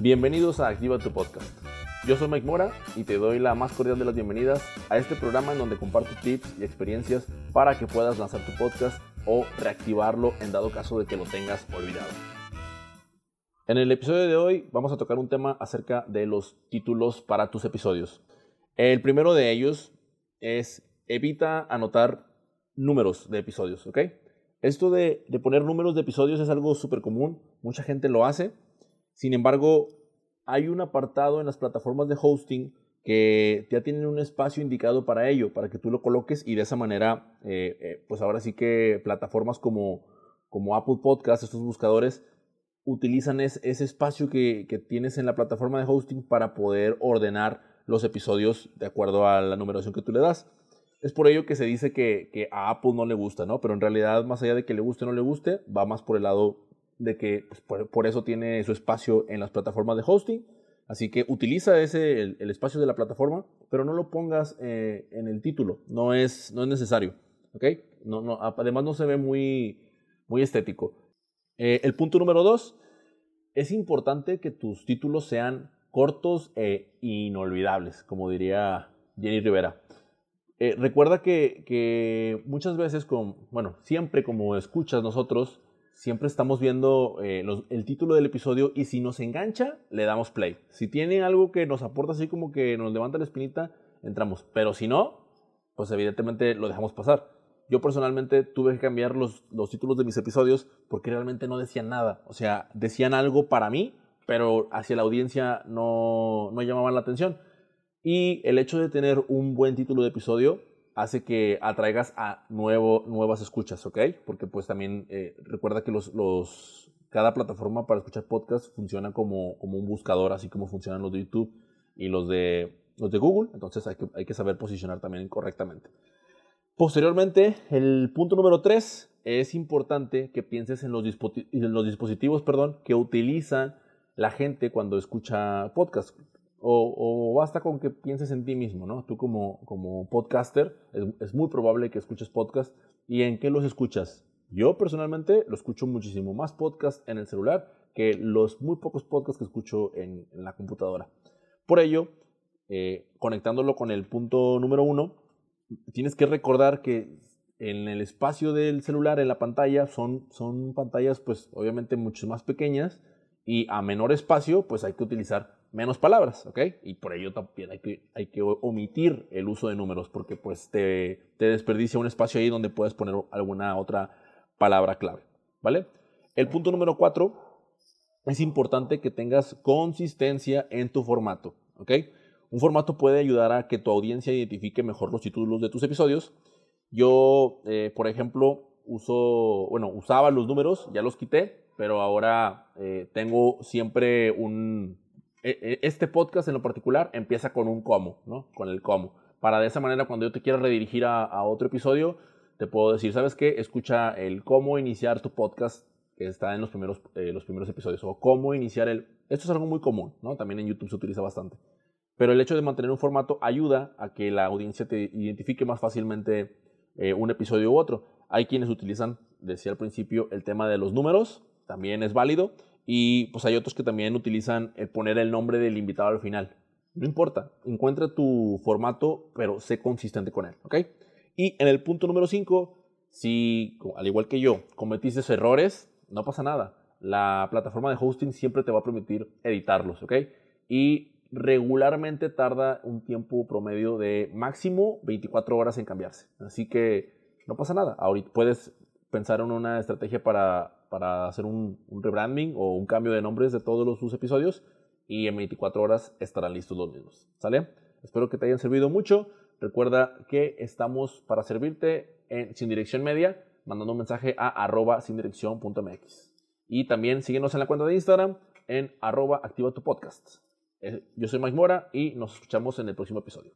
Bienvenidos a Activa tu Podcast. Yo soy Mike Mora y te doy la más cordial de las bienvenidas a este programa en donde comparto tips y experiencias para que puedas lanzar tu podcast o reactivarlo en dado caso de que lo tengas olvidado. En el episodio de hoy vamos a tocar un tema acerca de los títulos para tus episodios. El primero de ellos es evita anotar números de episodios, ¿ok? Esto de, de poner números de episodios es algo súper común, mucha gente lo hace sin embargo, hay un apartado en las plataformas de hosting que ya tienen un espacio indicado para ello, para que tú lo coloques y de esa manera, eh, eh, pues ahora sí que plataformas como, como Apple Podcast, estos buscadores, utilizan ese espacio que, tienes en la plataforma de hosting para poder ordenar los episodios de acuerdo a la numeración que tú le das. Es por ello que se dice que, que a Apple no le gusta, ¿no? Pero en realidad, más allá de que le guste o no le guste, va más por el lado de que pues, por, eso tiene su espacio en las plataformas de hosting. Así que utiliza ese, el, espacio de la plataforma, pero no lo pongas eh, en el título. No es, no es necesario. No, no, además no se ve muy, muy estético. Eh, el punto número dos, es importante que tus títulos sean cortos e inolvidables, como diría Jenny Rivera. Eh, recuerda que, que, muchas veces, con, bueno, siempre como escuchas nosotros, siempre estamos viendo eh, el título del episodio y si nos engancha, le damos play. Si tiene algo que nos aporta así como que nos levanta la espinita, entramos. Pero si no, pues evidentemente lo dejamos pasar. Yo personalmente tuve que cambiar los, los títulos de mis episodios porque realmente no decían nada. O sea, decían algo para mí, pero hacia la audiencia no, no llamaban la atención. Y el hecho de tener un buen título de episodio hace que atraigas a nuevas escuchas, ¿ok? Porque pues también eh, recuerda que los, los, cada plataforma para escuchar podcast funciona como, como un buscador, así como funcionan los de YouTube y los de, los de Google, entonces hay que, hay que saber posicionar también correctamente. Posteriormente, el punto número 3, es importante que pienses en los, en los dispositivos perdón, que utilizan la gente cuando escucha podcast. O, basta con que pienses en ti mismo, ¿no? Tú como, como podcaster, es, muy probable que escuches podcast. ¿Y en qué los escuchas? Yo personalmente lo escucho muchísimo más podcast en el celular que los muy pocos podcasts que escucho en, la computadora. Por ello, eh, conectándolo con el punto número uno, tienes que recordar que en el espacio del celular, en la pantalla, son, son pantallas pues obviamente mucho más pequeñas y a menor espacio pues hay que utilizar menos palabras, ¿ok? Y por ello también hay que, hay que omitir el uso de números porque pues te, te desperdicia un espacio ahí donde puedes poner alguna otra palabra clave, ¿vale? El punto número cuatro, es importante que tengas consistencia en tu formato, ¿ok? Un formato puede ayudar a que tu audiencia identifique mejor los títulos de tus episodios. Yo, eh, por ejemplo, uso, bueno, usaba los números, ya los quité, pero ahora eh, tengo siempre un, este podcast en lo particular empieza con un cómo, ¿no? Con el cómo. Para de esa manera, cuando yo te quiera redirigir a, otro episodio, te puedo decir, ¿sabes qué? Escucha el cómo iniciar tu podcast que está en los primeros, eh, los primeros episodios. O cómo iniciar el... Esto es algo muy común, ¿no? También en YouTube se utiliza bastante. Pero el hecho de mantener un formato ayuda a que la audiencia te identifique más fácilmente eh, un episodio u otro. Hay quienes utilizan, decía al principio, el tema de los números, también es válido. Y pues hay otros que también utilizan el poner el nombre del invitado al final. No importa, encuentra tu formato, pero sé consistente con él, ¿ok? Y en el punto número 5, si al igual que yo cometiste errores, no pasa nada. La plataforma de hosting siempre te va a permitir editarlos, ¿ok? Y regularmente tarda un tiempo promedio de máximo 24 horas en cambiarse. Así que no pasa nada. Ahorita puedes pensar en una estrategia para para hacer un, rebranding o un cambio de nombres de todos los, sus episodios y en 24 horas estarán listos los mismos. ¿Sale? Espero que te hayan servido mucho. Recuerda que estamos para servirte en Sin Dirección Media, mandando un mensaje a arroba sindirección.mx. Y también síguenos en la cuenta de Instagram en arroba activa tu podcast. Eh, yo soy Mike Mora y nos escuchamos en el próximo episodio.